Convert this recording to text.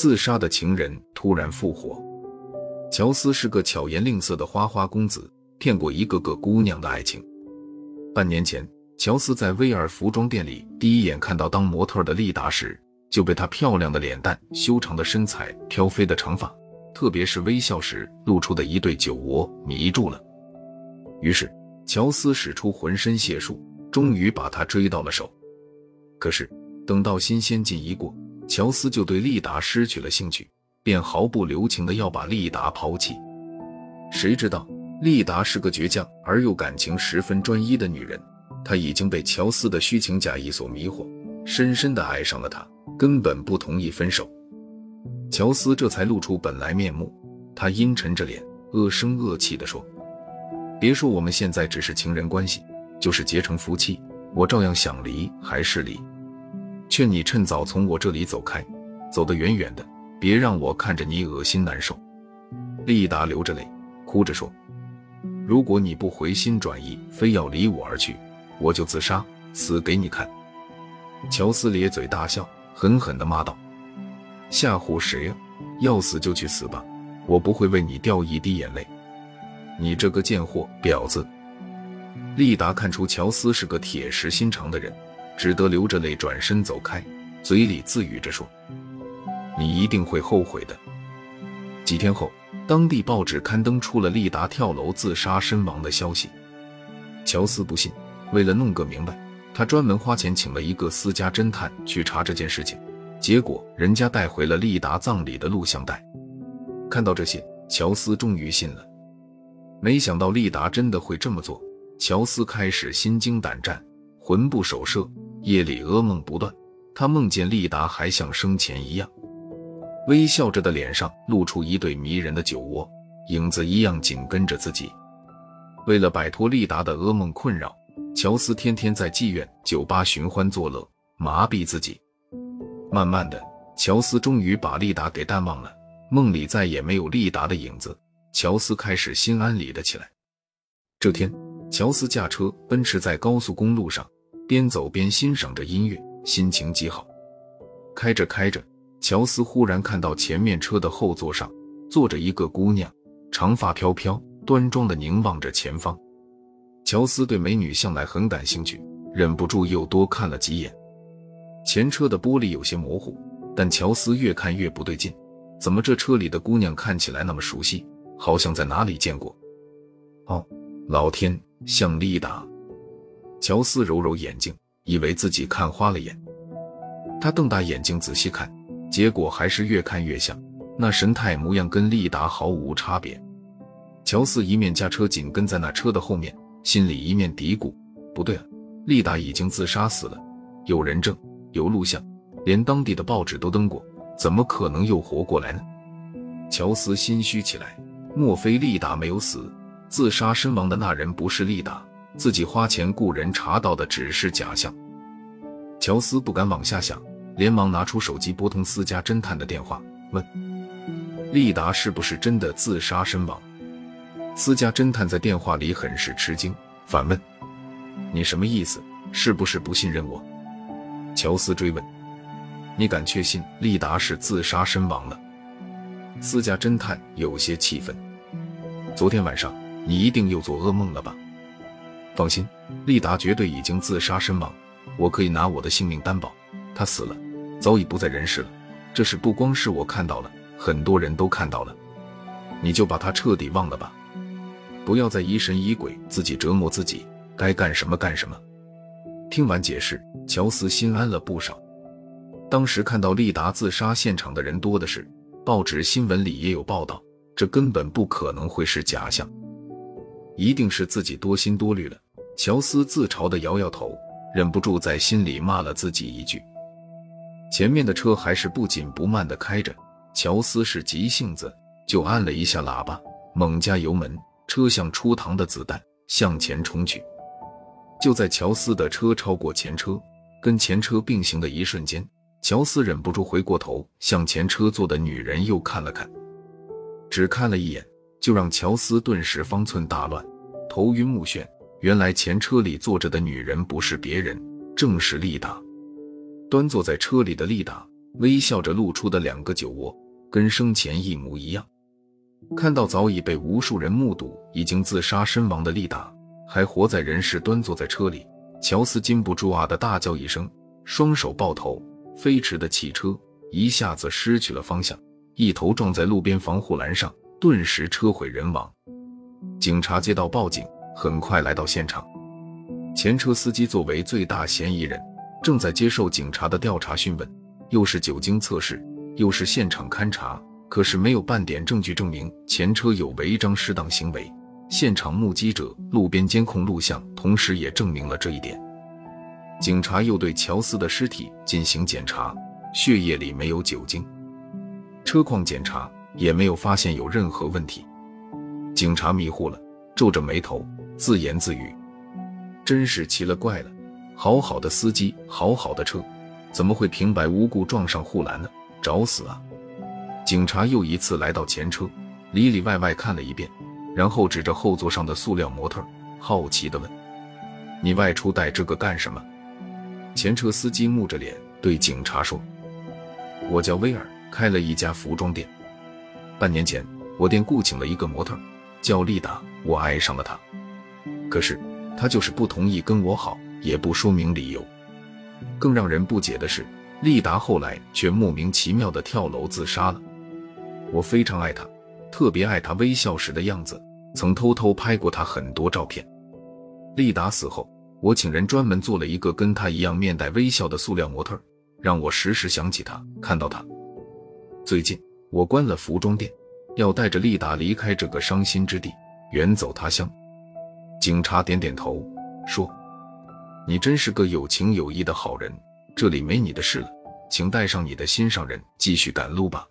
自杀的情人突然复活。乔斯是个巧言令色的花花公子，骗过一个个姑娘的爱情。半年前，乔斯在威尔服装店里第一眼看到当模特的丽达时，就被她漂亮的脸蛋、修长的身材、飘飞的长发，特别是微笑时露出的一对酒窝迷住了。于是，乔斯使出浑身解数，终于把她追到了手。可是，等到新鲜劲一过，乔斯就对丽达失去了兴趣。便毫不留情的要把丽达抛弃。谁知道丽达是个倔强而又感情十分专一的女人，她已经被乔斯的虚情假意所迷惑，深深的爱上了他，根本不同意分手。乔斯这才露出本来面目，他阴沉着脸，恶声恶气地说：“别说我们现在只是情人关系，就是结成夫妻，我照样想离还是离。劝你趁早从我这里走开，走得远远的。”别让我看着你恶心难受。丽达流着泪，哭着说：“如果你不回心转意，非要离我而去，我就自杀，死给你看。”乔斯咧嘴大笑，狠狠地骂道：“吓唬谁呀？要死就去死吧，我不会为你掉一滴眼泪。你这个贱货婊子！”丽达看出乔斯是个铁石心肠的人，只得流着泪转身走开，嘴里自语着说。你一定会后悔的。几天后，当地报纸刊登出了丽达跳楼自杀身亡的消息。乔斯不信，为了弄个明白，他专门花钱请了一个私家侦探去查这件事情。结果，人家带回了丽达葬礼的录像带。看到这些，乔斯终于信了。没想到丽达真的会这么做，乔斯开始心惊胆战，魂不守舍，夜里噩梦不断。他梦见丽达还像生前一样。微笑着的脸上露出一对迷人的酒窝，影子一样紧跟着自己。为了摆脱丽达的噩梦困扰，乔斯天天在妓院、酒吧寻欢作乐，麻痹自己。慢慢的，乔斯终于把丽达给淡忘了，梦里再也没有丽达的影子。乔斯开始心安理得起来。这天，乔斯驾车奔驰在高速公路上，边走边欣赏着音乐，心情极好。开着开着。乔斯忽然看到前面车的后座上坐着一个姑娘，长发飘飘，端庄的凝望着前方。乔斯对美女向来很感兴趣，忍不住又多看了几眼。前车的玻璃有些模糊，但乔斯越看越不对劲，怎么这车里的姑娘看起来那么熟悉，好像在哪里见过？哦，老天，像丽达！乔斯揉揉眼睛，以为自己看花了眼。他瞪大眼睛仔细看。结果还是越看越像，那神态模样跟利达毫无差别。乔斯一面驾车紧跟在那车的后面，心里一面嘀咕：不对啊，利达已经自杀死了，有人证，有录像，连当地的报纸都登过，怎么可能又活过来呢？乔斯心虚起来，莫非利达没有死，自杀身亡的那人不是利达，自己花钱雇人查到的只是假象？乔斯不敢往下想。连忙拿出手机拨通私家侦探的电话，问：“丽达是不是真的自杀身亡？”私家侦探在电话里很是吃惊，反问：“你什么意思？是不是不信任我？”乔斯追问：“你敢确信丽达是自杀身亡了？”私家侦探有些气愤：“昨天晚上你一定又做噩梦了吧？放心，丽达绝对已经自杀身亡，我可以拿我的性命担保，她死了。”早已不在人世了，这事不光是我看到了，很多人都看到了。你就把他彻底忘了吧，不要再疑神疑鬼，自己折磨自己，该干什么干什么。听完解释，乔斯心安了不少。当时看到利达自杀现场的人多的是，报纸新闻里也有报道，这根本不可能会是假象，一定是自己多心多虑了。乔斯自嘲的摇摇头，忍不住在心里骂了自己一句。前面的车还是不紧不慢地开着，乔斯是急性子，就按了一下喇叭，猛加油门，车像出膛的子弹向前冲去。就在乔斯的车超过前车，跟前车并行的一瞬间，乔斯忍不住回过头，向前车坐的女人又看了看，只看了一眼，就让乔斯顿时方寸大乱，头晕目眩。原来前车里坐着的女人不是别人，正是丽达。端坐在车里的丽达微笑着露出的两个酒窝，跟生前一模一样。看到早已被无数人目睹已经自杀身亡的丽达，还活在人世，端坐在车里，乔斯禁不住啊的大叫一声，双手抱头，飞驰的汽车一下子失去了方向，一头撞在路边防护栏上，顿时车毁人亡。警察接到报警，很快来到现场。前车司机作为最大嫌疑人，正在接受警察的调查讯问，又是酒精测试，又是现场勘查。可是没有半点证据证明前车有违章失当行为，现场目击者、路边监控录像同时也证明了这一点。警察又对乔斯的尸体进行检查，血液里没有酒精，车况检查也没有发现有任何问题。警察迷糊了，皱着眉头自言自语：“真是奇了怪了，好好的司机，好好的车，怎么会平白无故撞上护栏呢？找死啊！”警察又一次来到前车，里里外外看了一遍，然后指着后座上的塑料模特，好奇地问：“你外出带这个干什么？”前车司机木着脸对警察说：“我叫威尔，开了一家服装店。半年前，我店雇请了一个模特，叫丽达，我爱上了她。可是他就是不同意跟我好，也不说明理由。更让人不解的是，丽达后来却莫名其妙地跳楼自杀了。”我非常爱他，特别爱他微笑时的样子，曾偷偷拍过他很多照片。丽达死后，我请人专门做了一个跟他一样面带微笑的塑料模特，让我时时想起他，看到他。最近我关了服装店，要带着丽达离开这个伤心之地，远走他乡。警察点点头说：“你真是个有情有义的好人，这里没你的事了，请带上你的心上人继续赶路吧。”